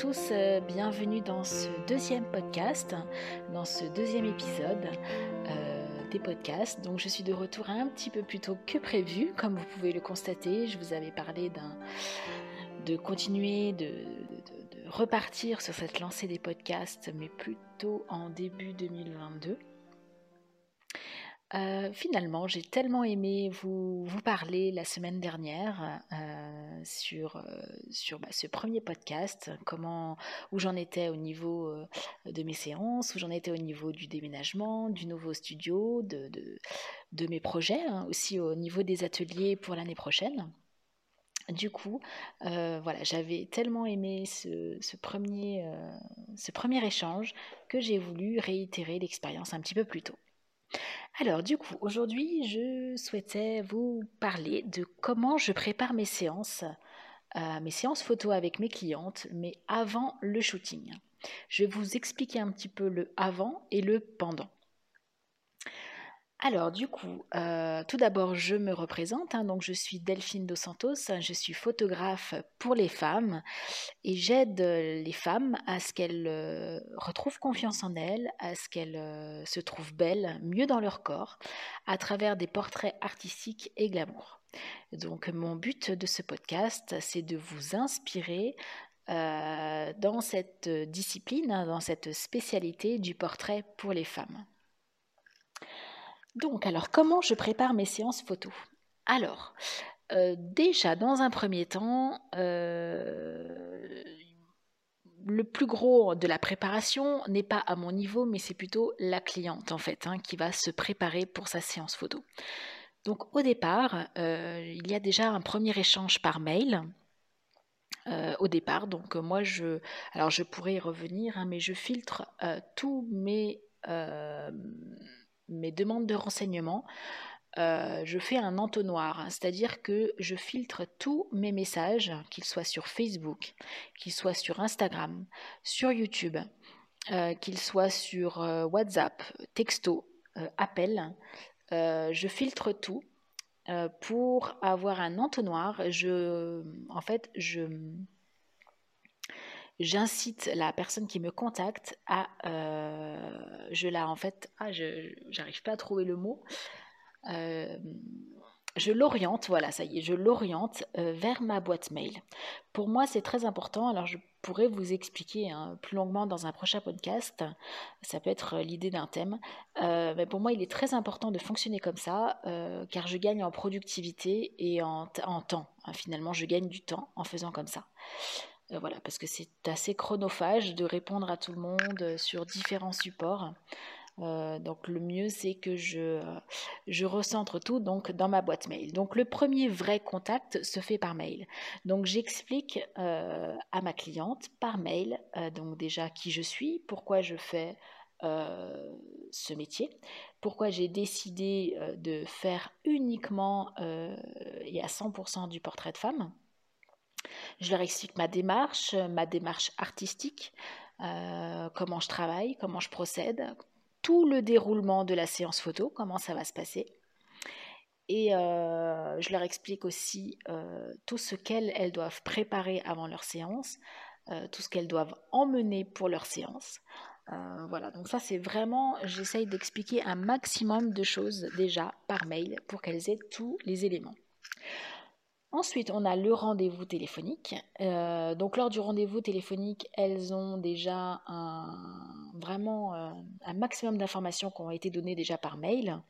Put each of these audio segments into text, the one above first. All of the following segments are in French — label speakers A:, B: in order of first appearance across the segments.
A: tous, euh, bienvenue dans ce deuxième podcast, dans ce deuxième épisode euh, des podcasts. Donc je suis de retour un petit peu plus tôt que prévu, comme vous pouvez le constater. Je vous avais parlé de continuer de, de repartir sur cette lancée des podcasts, mais plutôt en début 2022. Euh, finalement, j'ai tellement aimé vous, parler la semaine dernière euh, sur, euh, sur bah, ce premier podcast, comment, où j'en étais au niveau de mes séances, où j'en étais au niveau du déménagement, du nouveau studio, de, de, de mes projets, hein, aussi au niveau des ateliers pour l'année prochaine. Du coup, voilà, j'avais tellement aimé ce, ce premier, ce premier échange que j'ai voulu réitérer l'expérience un petit peu plus tôt. Alors du coup, aujourd'hui, je souhaitais vous parler de comment je prépare mes séances, euh, mes séances photo avec mes clientes, mais avant le shooting. Je vais vous expliquer un petit peu le avant et le pendant. Alors du coup, euh, tout d'abord, je me représente. Hein, donc je suis Delphine Dos Santos. Je suis photographe pour les femmes et j'aide les femmes à ce qu'elles euh, retrouvent confiance en elles, à ce qu'elles euh, se trouvent belles, mieux dans leur corps, à travers des portraits artistiques et glamour. Donc mon but de ce podcast, c'est de vous inspirer dans cette discipline, hein, dans cette spécialité du portrait pour les femmes. Donc, alors, comment je prépare mes séances photos Alors, euh, déjà, dans un premier temps, euh, le plus gros de la préparation n'est pas à mon niveau, mais c'est plutôt la cliente, en fait, hein, qui va se préparer pour sa séance photo. Donc, au départ, euh, il y a déjà un premier échange par mail. au départ, donc moi je, alors je pourrais y revenir, hein, mais je filtre tous mes mes demandes de renseignements, euh, je fais un entonnoir, hein, c'est-à-dire que je filtre tous mes messages, qu'ils soient sur Facebook, qu'ils soient sur Instagram, sur YouTube, euh, qu'ils soient sur euh, WhatsApp, texto, appel. je filtre tout pour avoir un entonnoir. Je, en fait, je j'incite la personne qui me contacte à, euh, je la en fait, ah, j'arrive pas à trouver le mot, euh, je l'oriente, voilà, ça y est, je l'oriente euh, vers ma boîte mail. Pour moi, c'est très important. Alors, je pourrais vous expliquer hein, plus longuement dans un prochain podcast. Ça peut être l'idée d'un thème. mais pour moi, il est très important de fonctionner comme ça, car je gagne en productivité et en, temps. Hein, finalement, je gagne du temps en faisant comme ça. Euh, voilà, parce que c'est assez chronophage de répondre à tout le monde euh, sur différents supports. Euh, donc le mieux c'est que je, je recentre tout donc dans ma boîte mail. Donc le premier vrai contact se fait par mail. Donc j'explique à ma cliente par mail donc déjà qui je suis, pourquoi je fais ce métier, pourquoi j'ai décidé de faire uniquement et à 100% du portrait de femme. Je leur explique ma démarche, ma démarche artistique, euh, comment je travaille, comment je procède, tout le déroulement de la séance photo, comment ça va se passer. Et euh, je leur explique aussi euh, tout ce qu'elles doivent préparer avant leur séance, tout ce qu'elles doivent emmener pour leur séance. voilà, donc ça c'est vraiment, j'essaye d'expliquer un maximum de choses déjà par mail pour qu'elles aient tous les éléments. Ensuite, on a le rendez-vous téléphonique. Euh, donc, lors du rendez-vous téléphonique, elles ont déjà un, vraiment euh, un maximum d'informations qui ont été données déjà par mail.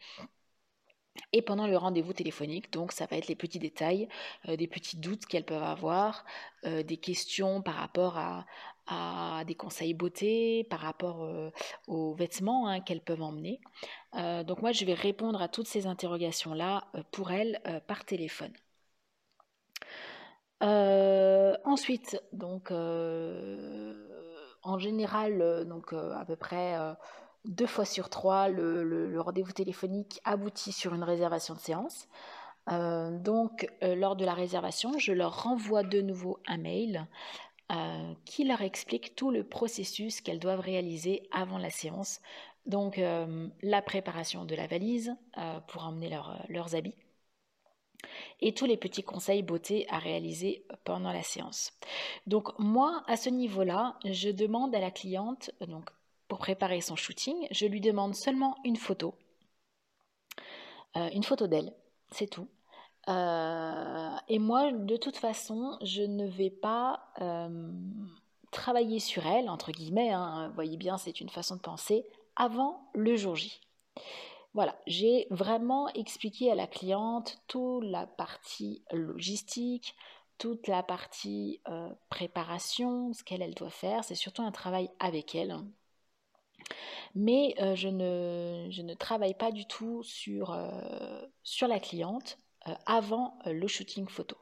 A: Et pendant le rendez-vous téléphonique, donc ça va être les petits détails, euh, des petits doutes qu'elles peuvent avoir, des questions par rapport à, des conseils beauté, par rapport aux vêtements hein, qu'elles peuvent emmener. donc moi, je vais répondre à toutes ces interrogations-là pour elles par téléphone. Euh, ensuite, donc, euh, en général, euh, donc, à peu près deux fois sur trois, le, rendez-vous téléphonique aboutit sur une réservation de séance. donc, lors de la réservation, je leur renvoie de nouveau un mail qui leur explique tout le processus qu'elles doivent réaliser avant la séance. Donc, la préparation de la valise pour emmener leurs habits et tous les petits conseils beauté à réaliser pendant la séance. Donc moi, à ce niveau-là, je demande à la cliente, donc pour préparer son shooting, je lui demande seulement une photo, euh, une photo d'elle, c'est tout. Euh, et moi, de toute façon, je ne vais pas euh, travailler sur elle, entre guillemets, hein, voyez bien, c'est une façon de penser, avant le jour J. Voilà, j'ai vraiment expliqué à la cliente toute la partie logistique, toute la partie euh, préparation, ce qu'elle elle doit faire. C'est surtout un travail avec elle. Mais je, ne, je, ne, travaille pas du tout sur, sur la cliente. Euh, avant euh, le shooting photo.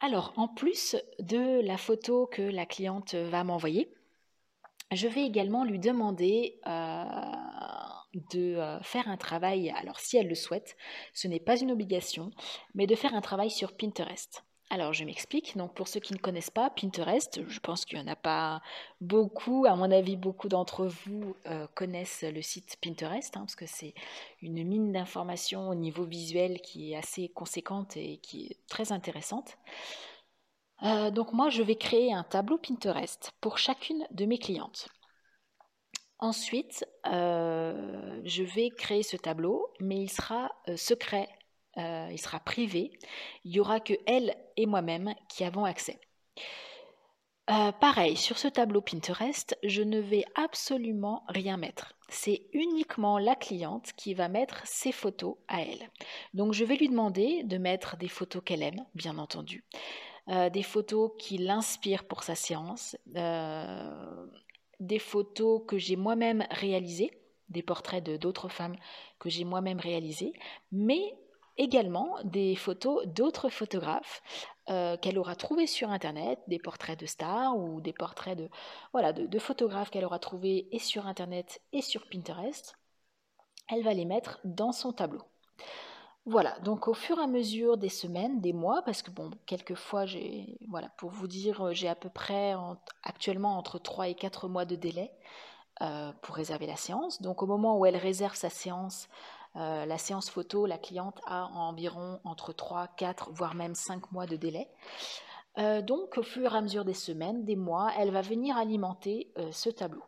A: Alors, en plus de la photo que la cliente va m'envoyer, je vais également lui demander euh, de faire un travail, alors si elle le souhaite, ce n'est pas une obligation, mais de faire un travail sur Pinterest. Alors, je m'explique. Donc, pour ceux qui ne connaissent pas Pinterest, je pense qu'il n'y en a pas beaucoup. À mon avis, beaucoup d'entre vous euh, connaissent le site Pinterest, hein, parce que c'est une mine d'informations au niveau visuel qui est assez conséquente et qui est très intéressante. Euh, donc, moi, je vais créer un tableau Pinterest pour chacune de mes clientes. Ensuite, euh, je vais créer ce tableau, mais il sera secret euh, il sera privé. Il n'y aura que elle et moi-même qui avons accès. Euh, pareil, sur ce tableau Pinterest, je ne vais absolument rien mettre. C'est uniquement la cliente qui va mettre ses photos à elle. Donc je vais lui demander de mettre des photos qu'elle aime, bien entendu, euh, des photos qui l'inspirent pour sa séance, des photos que j'ai moi-même réalisées, des portraits de d'autres femmes que j'ai moi-même réalisées, mais également des photos d'autres photographes euh, qu'elle aura trouvés sur Internet, des portraits de stars ou des portraits de, de, photographes qu'elle aura trouvés et sur Internet et sur Pinterest. Elle va les mettre dans son tableau. Voilà, donc au fur et à mesure des semaines, des mois, parce que bon, quelquefois, j'ai, voilà, pour vous dire, j'ai à peu près actuellement entre 3 et 4 mois de délai euh, pour réserver la séance. Donc au moment où elle réserve sa séance, euh, la séance photo, la cliente a environ entre 3, 4, voire même 5 mois de délai. Euh, donc, au fur et à mesure des semaines, des mois, elle va venir alimenter euh, ce tableau.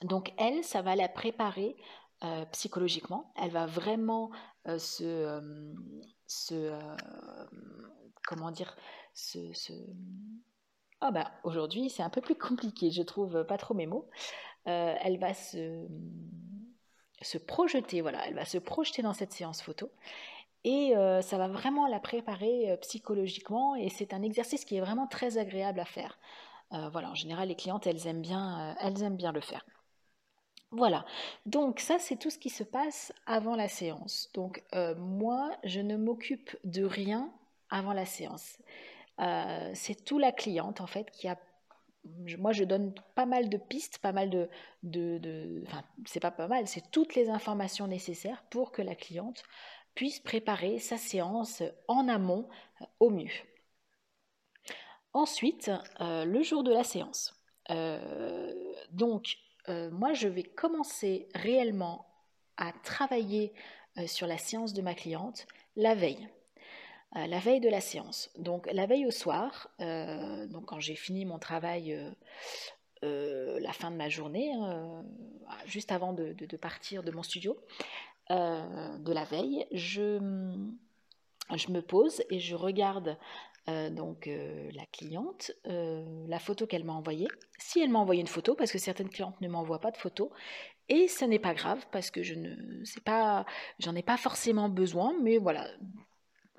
A: Donc, elle, ça va la préparer psychologiquement. Elle va vraiment se, comment dire, se, Ah bah, aujourd'hui, c'est un peu plus compliqué, je trouve pas trop mes mots. elle va se se projeter, voilà, elle va se projeter dans cette séance photo et euh, ça va vraiment la préparer euh, psychologiquement et c'est un exercice qui est vraiment très agréable à faire. Euh, voilà, en général, les clientes, elles aiment bien, elles aiment bien le faire. Voilà, donc ça c'est tout ce qui se passe avant la séance. Donc moi, je ne m'occupe de rien avant la séance. c'est tout la cliente en fait qui a moi, je donne pas mal de pistes, pas mal de, enfin, c'est pas pas mal, c'est toutes les informations nécessaires pour que la cliente puisse préparer sa séance en amont euh, au mieux. Ensuite, euh, le jour de la séance. Euh, moi, je vais commencer réellement à travailler sur la séance de ma cliente la veille. Euh, la veille de la séance. Donc la veille au soir, euh, donc quand j'ai fini mon travail, euh, la fin de ma journée, hein, juste avant de, partir de mon studio, de la veille, je, je, me pose et je regarde donc la cliente, la photo qu'elle m'a envoyée. Si elle m'a envoyé une photo, parce que certaines clientes ne m'envoient pas de photos, et ce n'est pas grave parce que je ne sais pas, j'en ai pas forcément besoin, mais voilà,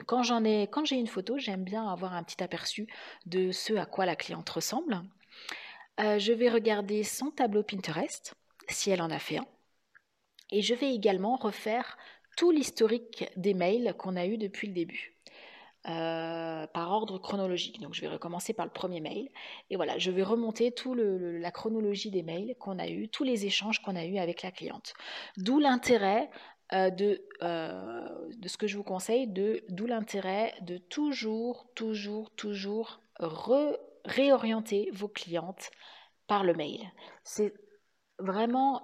A: quand j'en ai, quand j'ai une photo, j'aime bien avoir un petit aperçu de ce à quoi la cliente ressemble. Euh, je vais regarder son tableau Pinterest, si elle en a fait un. Et je vais également refaire tout l'historique des mails qu'on a eu depuis le début. Euh, par ordre chronologique. Donc je vais recommencer par le premier mail. Et voilà, je vais remonter toute la chronologie des mails qu'on a eu, tous les échanges qu'on a eu avec la cliente. D'où l'intérêt euh, de, euh, de ce que je vous conseille, d'où l'intérêt de toujours, toujours, toujours réorienter vos clientes par le mail. Vraiment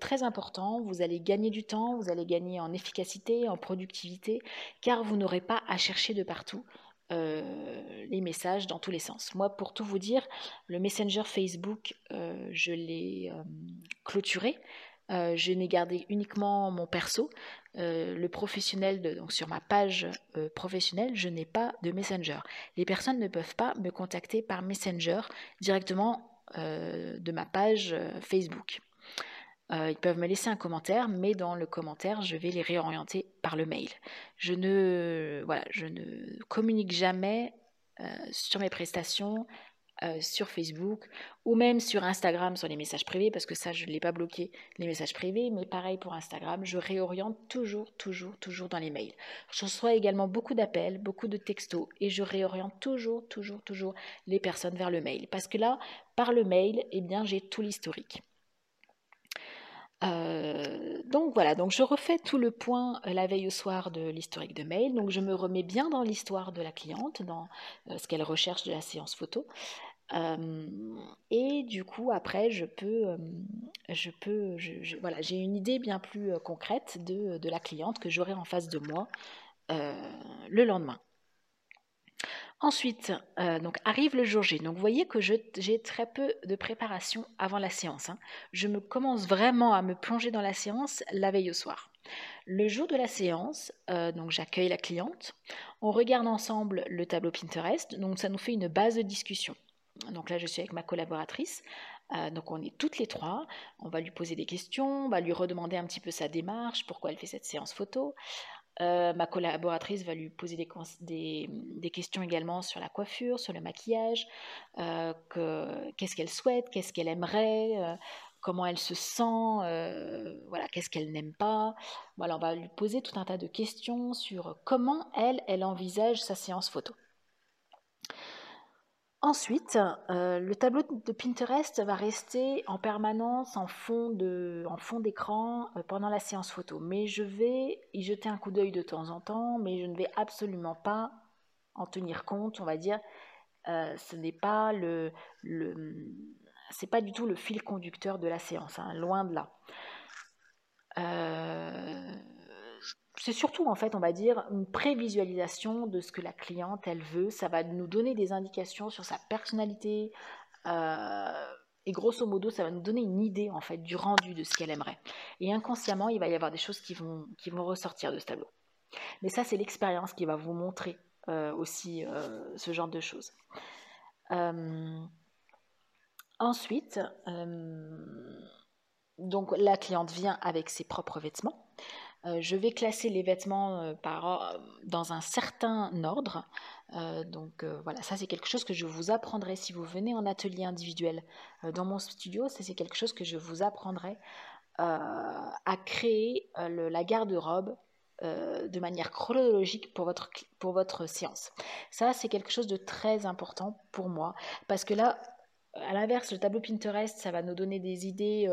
A: très important. Vous allez gagner du temps, vous allez gagner en efficacité, en productivité, car vous n'aurez pas à chercher de partout. les messages dans tous les sens. Moi, pour tout vous dire, le Messenger Facebook, je l'ai clôturé. je n'ai gardé uniquement mon perso. le professionnel, donc sur ma page professionnelle, je n'ai pas de Messenger. Les personnes ne peuvent pas me contacter par Messenger directement euh, de ma page euh, Facebook. Euh, ils peuvent me laisser un commentaire, mais dans le commentaire, je vais les réorienter par le mail. Je ne, voilà, je ne communique jamais sur mes prestations sur Facebook ou même sur Instagram sur les messages privés, parce que ça, je ne l'ai pas bloqué, les messages privés, mais pareil pour Instagram, je réoriente toujours, toujours, toujours dans les mails. Je reçois également beaucoup d'appels, beaucoup de textos, et je réoriente toujours, toujours, toujours les personnes vers le mail, parce que là, par le mail, eh bien, j'ai tout l'historique. Euh, donc voilà, donc je refais tout le point euh, la veille au soir de l'historique de mail. Donc je me remets bien dans l'histoire de la cliente, dans euh, ce qu'elle recherche de la séance photo et du coup, après, je peux, je peux, voilà, j'ai une idée bien plus concrète de, de la cliente que j'aurai en face de moi le lendemain. Ensuite, donc arrive le jour J. Donc vous voyez que j'ai très peu de préparation avant la séance. Hein. Je me commence vraiment à me plonger dans la séance la veille au soir. Le jour de la séance, donc j'accueille la cliente. On regarde ensemble le tableau Pinterest. Donc ça nous fait une base de discussion. Donc là, je suis avec ma collaboratrice. Euh, donc on est toutes les trois. On va lui poser des questions, on va lui redemander un petit peu sa démarche, pourquoi elle fait cette séance photo. Euh, ma collaboratrice va lui poser des, questions également sur la coiffure, sur le maquillage, euh, qu'est-ce qu'elle souhaite, qu'est-ce qu'elle aimerait, comment elle se sent, voilà, qu'est-ce qu'elle n'aime pas. Voilà, on va lui poser tout un tas de questions sur comment elle, elle envisage sa séance photo. Ensuite, euh, le tableau de Pinterest va rester en permanence en fond d'écran euh, pendant la séance photo. Mais je vais y jeter un coup d'œil de temps en temps, mais je ne vais absolument pas en tenir compte, on va dire. Euh, ce n'est pas le, c'est pas du tout le fil conducteur de la séance, hein, loin de là c'est surtout en fait, on va dire, une prévisualisation de ce que la cliente elle veut. Ça va nous donner des indications sur sa personnalité. Euh, et grosso modo, ça va nous donner une idée en fait du rendu de ce qu'elle aimerait. Et inconsciemment, il va y avoir des choses qui vont, ressortir de ce tableau. Mais ça, c'est l'expérience qui va vous montrer euh, aussi euh, ce genre de choses. ensuite, donc la cliente vient avec ses propres vêtements. Euh, je vais classer les vêtements euh, dans un certain ordre. Euh, donc voilà, ça c'est quelque chose que je vous apprendrai si vous venez en atelier individuel dans mon studio. Ça c'est quelque chose que je vous apprendrai à créer la garde-robe de manière chronologique pour votre, pour votre séance. Ça, c'est quelque chose de très important pour moi parce que là, à l'inverse, le tableau Pinterest, ça va nous donner des idées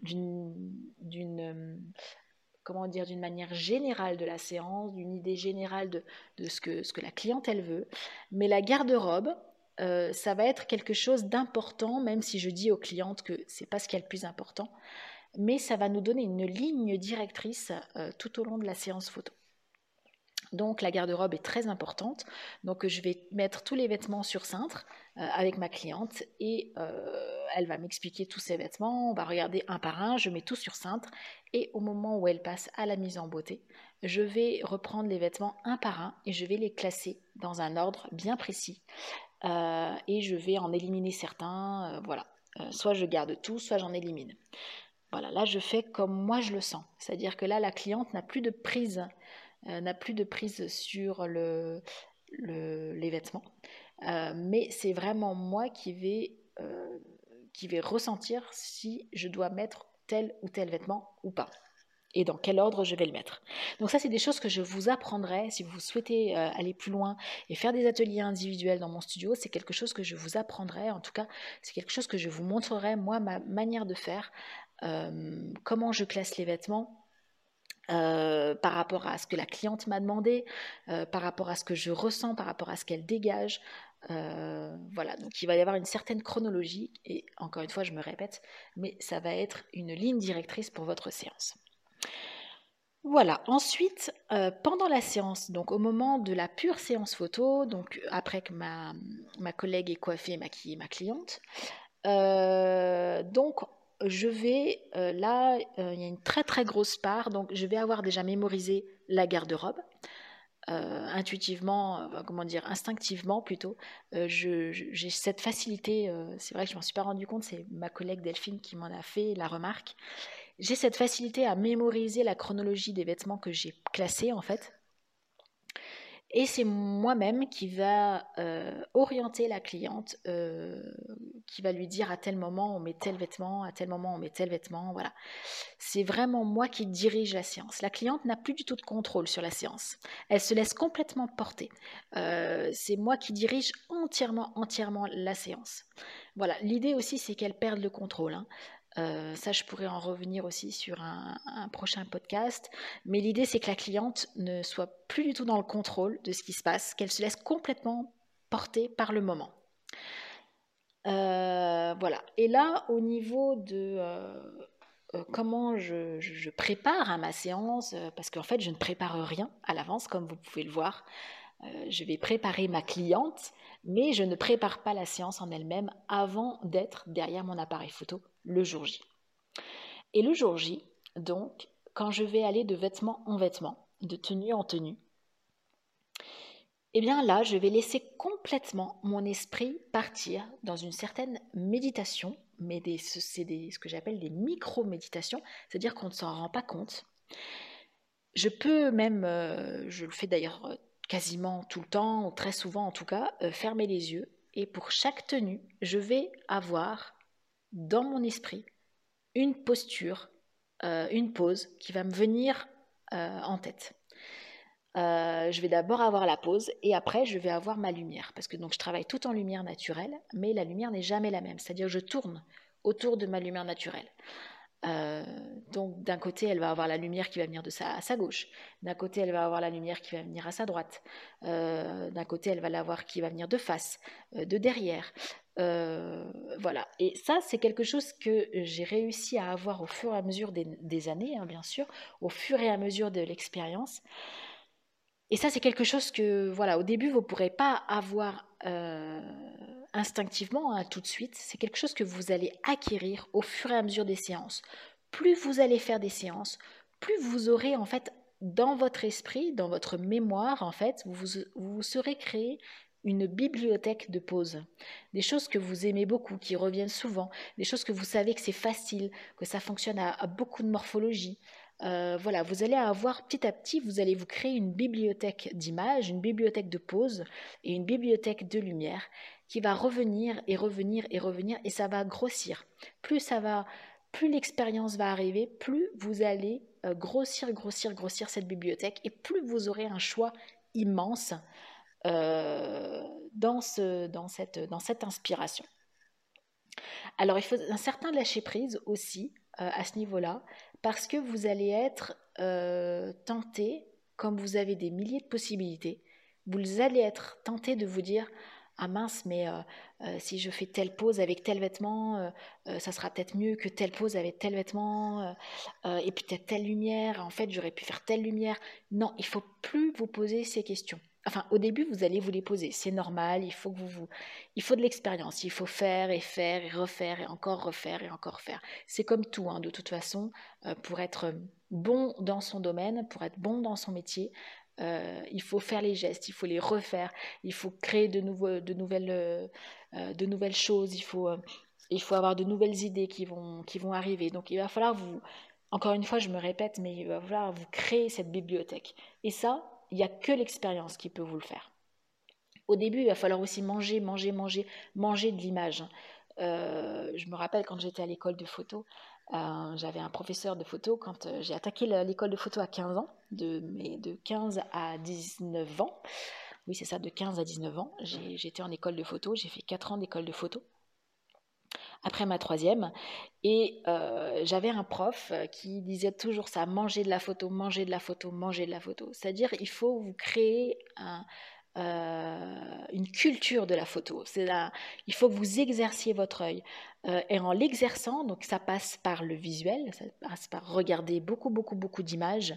A: d'une comment dire, d'une manière générale de la séance, d'une idée générale de, ce, que, ce que la veut. Mais la garde-robe, euh, ça va être quelque chose d'important, même si je dis aux clientes que c'est pas ce qui est le plus important, mais ça va nous donner une ligne directrice euh, tout au long de la séance photo. Donc la garde-robe est très importante. Donc je vais mettre tous les vêtements sur cintre euh, avec ma cliente et elle va m'expliquer tous ses vêtements. On va regarder un par un. Je mets tout sur cintre et au moment où elle passe à la mise en beauté, je vais reprendre les vêtements un par un et je vais les classer dans un ordre bien précis. Euh, et je vais en éliminer certains. Euh, voilà. Euh, soit je garde tout, soit j'en élimine. Voilà, là je fais comme moi je le sens. C'est-à-dire que là, la cliente n'a plus de prise, n'a plus de prise sur le, les vêtements. mais c'est vraiment moi qui vais, qui vais ressentir si je dois mettre tel ou tel vêtement ou pas et dans quel ordre je vais le mettre. Donc ça, c'est des choses que je vous apprendrai si vous souhaitez euh, aller plus loin et faire des ateliers individuels dans mon studio. C'est quelque chose que je vous apprendrai. En tout cas, c'est quelque chose que je vous montrerai, moi, ma manière de faire, euh, comment je classe les vêtements. Euh, par rapport à ce que la cliente m'a demandé, par rapport à ce que je ressens, par rapport à ce qu'elle dégage, voilà, donc il va y avoir une certaine chronologie, et encore une fois, je me répète, mais ça va être une ligne directrice pour votre séance. Voilà, ensuite, pendant la séance, donc au moment de la pure séance photo, donc après que ma, ma collègue ait coiffé et maquillé ma cliente, donc je vais, là, il y a une très très grosse part, donc je vais avoir déjà mémorisé la garde-robe, euh, intuitivement, euh, comment dire, instinctivement plutôt, euh, j'ai cette facilité, c'est vrai que je m'en suis pas rendu compte, c'est ma collègue Delphine qui m'en a fait la remarque, j'ai cette facilité à mémoriser la chronologie des vêtements que j'ai classés en fait, et c'est moi-même qui va euh, orienter la cliente, euh, qui va lui dire à tel moment on met tel vêtement, à tel moment on met tel vêtement. Voilà. C'est vraiment moi qui dirige la séance. La cliente n'a plus du tout de contrôle sur la séance. Elle se laisse complètement porter. Euh, c'est moi qui dirige entièrement, entièrement la séance. Voilà. L'idée aussi, c'est qu'elle perde le contrôle. Hein. Euh, ça, je pourrais en revenir aussi sur un, prochain podcast. Mais l'idée, c'est que la cliente ne soit plus du tout dans le contrôle de ce qui se passe, qu'elle se laisse complètement porter par le moment. Euh, voilà. Et là, au niveau de euh, comment je, prépare à ma séance, parce qu'en fait, je ne prépare rien à l'avance, comme vous pouvez le voir. Je vais préparer ma cliente, mais je ne prépare pas la séance en elle-même avant d'être derrière mon appareil photo le jour J. Et le jour J, donc, quand je vais aller de vêtement en vêtement, de tenue en tenue, eh bien là, je vais laisser complètement mon esprit partir dans une certaine méditation, mais c'est ce que j'appelle des micro-méditations, c'est-à-dire qu'on ne s'en rend pas compte. Je peux même, euh, je le fais d'ailleurs euh, quasiment tout le temps, très souvent en tout cas, euh, fermer les yeux, et pour chaque tenue, je vais avoir dans mon esprit une posture, euh, une pose qui va me venir euh, en tête. Je vais d'abord avoir la pose et après je vais avoir ma lumière. Parce que donc je travaille tout en lumière naturelle mais la lumière n'est jamais la même. C'est-à-dire je tourne autour de ma lumière naturelle donc d'un côté, elle va avoir la lumière qui va venir de sa, à sa gauche. D'un côté, elle va avoir la lumière qui va venir à sa droite. d'un côté, elle va l'avoir qui va venir de face, de derrière. Euh, voilà. Et ça, c'est quelque chose que j'ai réussi à avoir au fur et à mesure des, années, hein, bien sûr, au fur et à mesure de l'expérience. Et ça, c'est quelque chose que, voilà, au début, vous ne pourrez pas avoir euh, instinctivement, hein, tout de suite. C'est quelque chose que vous allez acquérir au fur et à mesure des séances. Plus vous allez faire des séances, plus vous aurez, en fait, dans votre esprit, dans votre mémoire, en fait, vous vous, serez créé une bibliothèque de pauses, des choses que vous aimez beaucoup, qui reviennent souvent, des choses que vous savez que c'est facile, que ça fonctionne à, beaucoup de morphologie. Euh, voilà, vous allez avoir petit à petit, vous allez vous créer une bibliothèque d'images, une bibliothèque de pauses et une bibliothèque de lumière qui va revenir et revenir et revenir et ça va grossir. Plus ça va, plus l'expérience va arriver, plus vous allez euh, grossir, grossir, grossir cette bibliothèque et plus vous aurez un choix immense euh, dans, ce, dans, cette, inspiration. Alors il faut un certain lâcher prise aussi à ce niveau-là, parce que vous allez être euh, tenté, comme vous avez des milliers de possibilités, vous allez être tenté de vous dire ah mince, mais si je fais telle pose avec tel vêtement, ça sera peut-être mieux que telle pose avec tel vêtement, et peut-être telle lumière, en fait j'aurais pu faire telle lumière. Non, il faut plus vous poser ces questions. Enfin, au début, vous allez vous les poser. C'est normal. Il faut que vous, il faut de l'expérience. Il faut faire et faire et refaire et encore refaire et encore faire. C'est comme tout, hein, de toute façon. Euh, pour être bon dans son domaine, pour être bon dans son métier, euh, il faut faire les gestes, il faut les refaire, il faut créer de, de, nouvelles, euh, de nouvelles choses. Il faut, il faut avoir de nouvelles idées qui vont, qui vont arriver. Donc, il va falloir vous, encore une fois, je me répète, mais il va falloir vous créer cette bibliothèque. Et ça, il n'y a que l'expérience qui peut vous le faire. Au début, il va falloir aussi manger, manger, manger, manger de l'image. Euh, je me rappelle quand j'étais à l'école de photo, euh, j'avais un professeur de photo quand euh, j'ai attaqué l'école de photo à 15 ans, de, de 15 à 19 ans. Oui, c'est ça, de 15 à 19 ans. J'étais en école de photo, j'ai fait 4 ans d'école de photo après ma troisième. Et euh, j'avais un prof euh, qui disait toujours ça, manger de la photo, manger de la photo, manger de la photo. C'est-à-dire il faut vous créer une culture de la photo. C'est il faut que vous exerciez votre œil. et en l'exerçant, donc ça passe par le visuel, ça passe par regarder beaucoup, beaucoup, beaucoup d'images.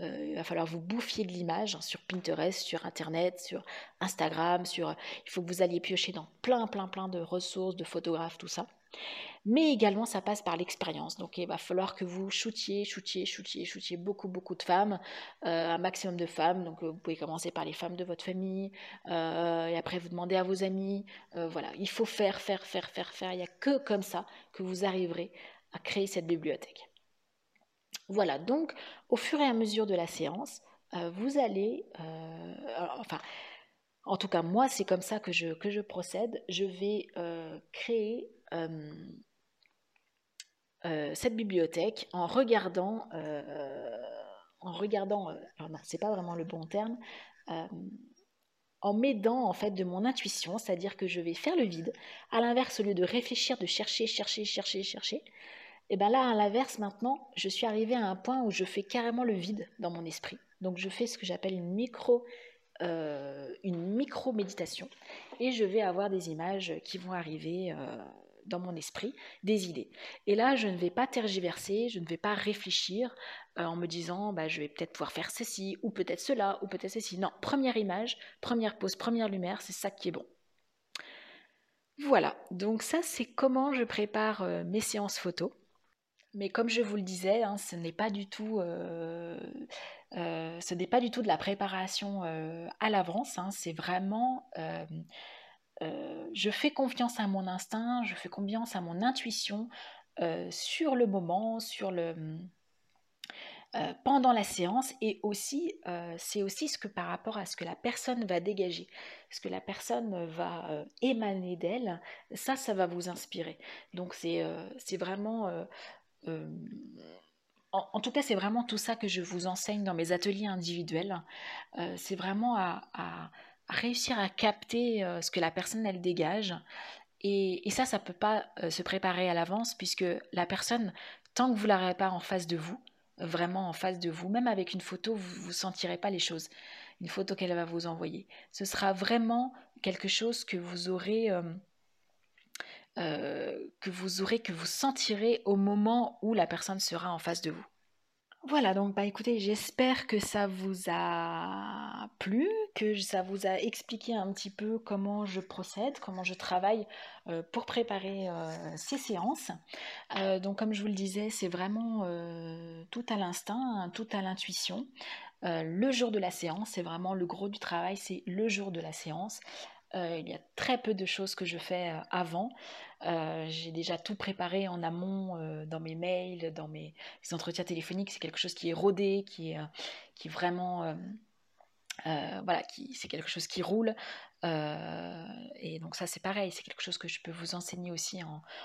A: Il va falloir vous bouffier de l'image hein, sur Pinterest, sur Internet, sur Instagram. Sur, il faut que vous alliez piocher dans plein, plein, plein de ressources, de photographes, tout ça mais également ça passe par l'expérience. Donc il va falloir que vous shootiez, shootiez, shootiez, shootiez beaucoup, beaucoup de femmes, euh, un maximum de femmes. Donc vous pouvez commencer par les femmes de votre famille, euh, et après vous demandez à vos amis. Euh, voilà, il faut faire, faire, faire, faire, faire. Il n'y a que comme ça que vous arriverez à créer cette bibliothèque. Voilà, donc au fur et à mesure de la séance, vous allez, enfin, en tout cas moi c'est comme ça que je, procède, je vais créer euh, euh, cette bibliothèque en regardant, euh, en regardant, alors non, c'est pas vraiment le bon terme, en m'aidant en fait de mon intuition, c'est-à-dire que je vais faire le vide. À l'inverse, au lieu de réfléchir, de chercher, chercher, chercher, chercher, et bien là, à l'inverse, maintenant, je suis arrivée à un point où je fais carrément le vide dans mon esprit. Donc je fais ce que j'appelle une micro, une micro méditation, et je vais avoir des images qui vont arriver dans mon esprit des idées. Et là, je ne vais pas tergiverser, je ne vais pas réfléchir euh, en me disant bah, je vais peut-être pouvoir faire ceci, ou peut-être cela, ou peut-être ceci. Non, première image, première pose, première lumière, c'est ça qui est bon. Voilà, donc ça c'est comment je prépare euh, mes séances photos. Mais comme je vous le disais, hein, ce n'est pas du tout, euh, ce n'est pas du tout de la préparation à l'avance. Hein. c'est vraiment euh, je fais confiance à mon instinct, je fais confiance à mon intuition euh, sur le moment, sur le euh, pendant la séance et aussi c'est aussi ce que par rapport à ce que la personne va dégager, ce que la personne va émaner d'elle, ça ça va vous inspirer. Donc c'est c'est vraiment en, tout cas, c'est vraiment tout ça que je vous enseigne dans mes ateliers individuels. c'est vraiment à réussir à capter euh, ce que la personne elle dégage. Et, ça, ça ne peut pas euh, se préparer à l'avance puisque la personne, tant que vous ne l'aurez pas en face de vous, vraiment en face de vous, même avec une photo, vous ne sentirez pas les choses. Une photo qu'elle va vous envoyer. Ce sera vraiment quelque chose que vous aurez... Euh, que vous aurez, que vous sentirez au moment où la personne sera en face de vous. Voilà, donc bah écoutez, j'espère que ça vous a plu, que ça vous a expliqué un petit peu comment je procède, comment je travaille euh, pour préparer euh, ces séances. Donc comme je vous le disais, c'est vraiment tout à l'instinct, hein, tout à l'intuition. le jour de la séance, c'est vraiment le gros du travail, c'est le jour de la séance. Il y a très peu de choses que je fais avant. Euh, j'ai déjà tout préparé en amont euh, dans mes mails, dans mes entretiens téléphoniques. C'est quelque chose qui est rodé, qui est, euh, vraiment. voilà, c'est quelque chose qui roule. et donc ça c'est pareil, c'est quelque chose que je peux vous enseigner aussi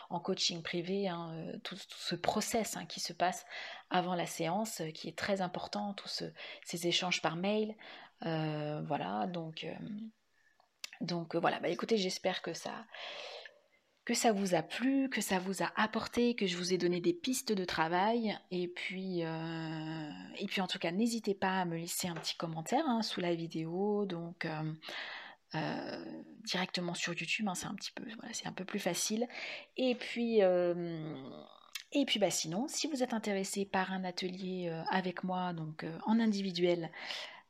A: en, coaching privé, hein, tout, ce process hein, qui se passe avant la séance, qui est très important, tous ces échanges par mail. voilà, donc, donc voilà, bah, écoutez, j'espère que ça, vous a plu, que ça vous a apporté, que je vous ai donné des pistes de travail. Et puis, euh, et puis en tout cas, n'hésitez pas à me laisser un petit commentaire hein, sous la vidéo. Donc, euh, euh, directement sur YouTube, hein, c'est un petit peu, voilà, c'est un peu plus facile. Et puis, et puis bah, sinon, si vous êtes intéressé par un atelier avec moi, donc en individuel,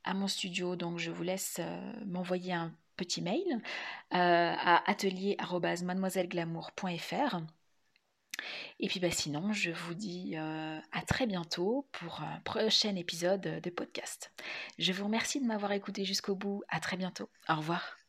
A: à mon studio, donc je vous laisse m'envoyer un petit mail euh, à atelier.mademoiselleglamour.fr. Et puis bah, sinon, je vous dis euh, à très bientôt pour un prochain épisode de podcast. Je vous remercie de m'avoir écouté jusqu'au bout. À très bientôt. Au revoir.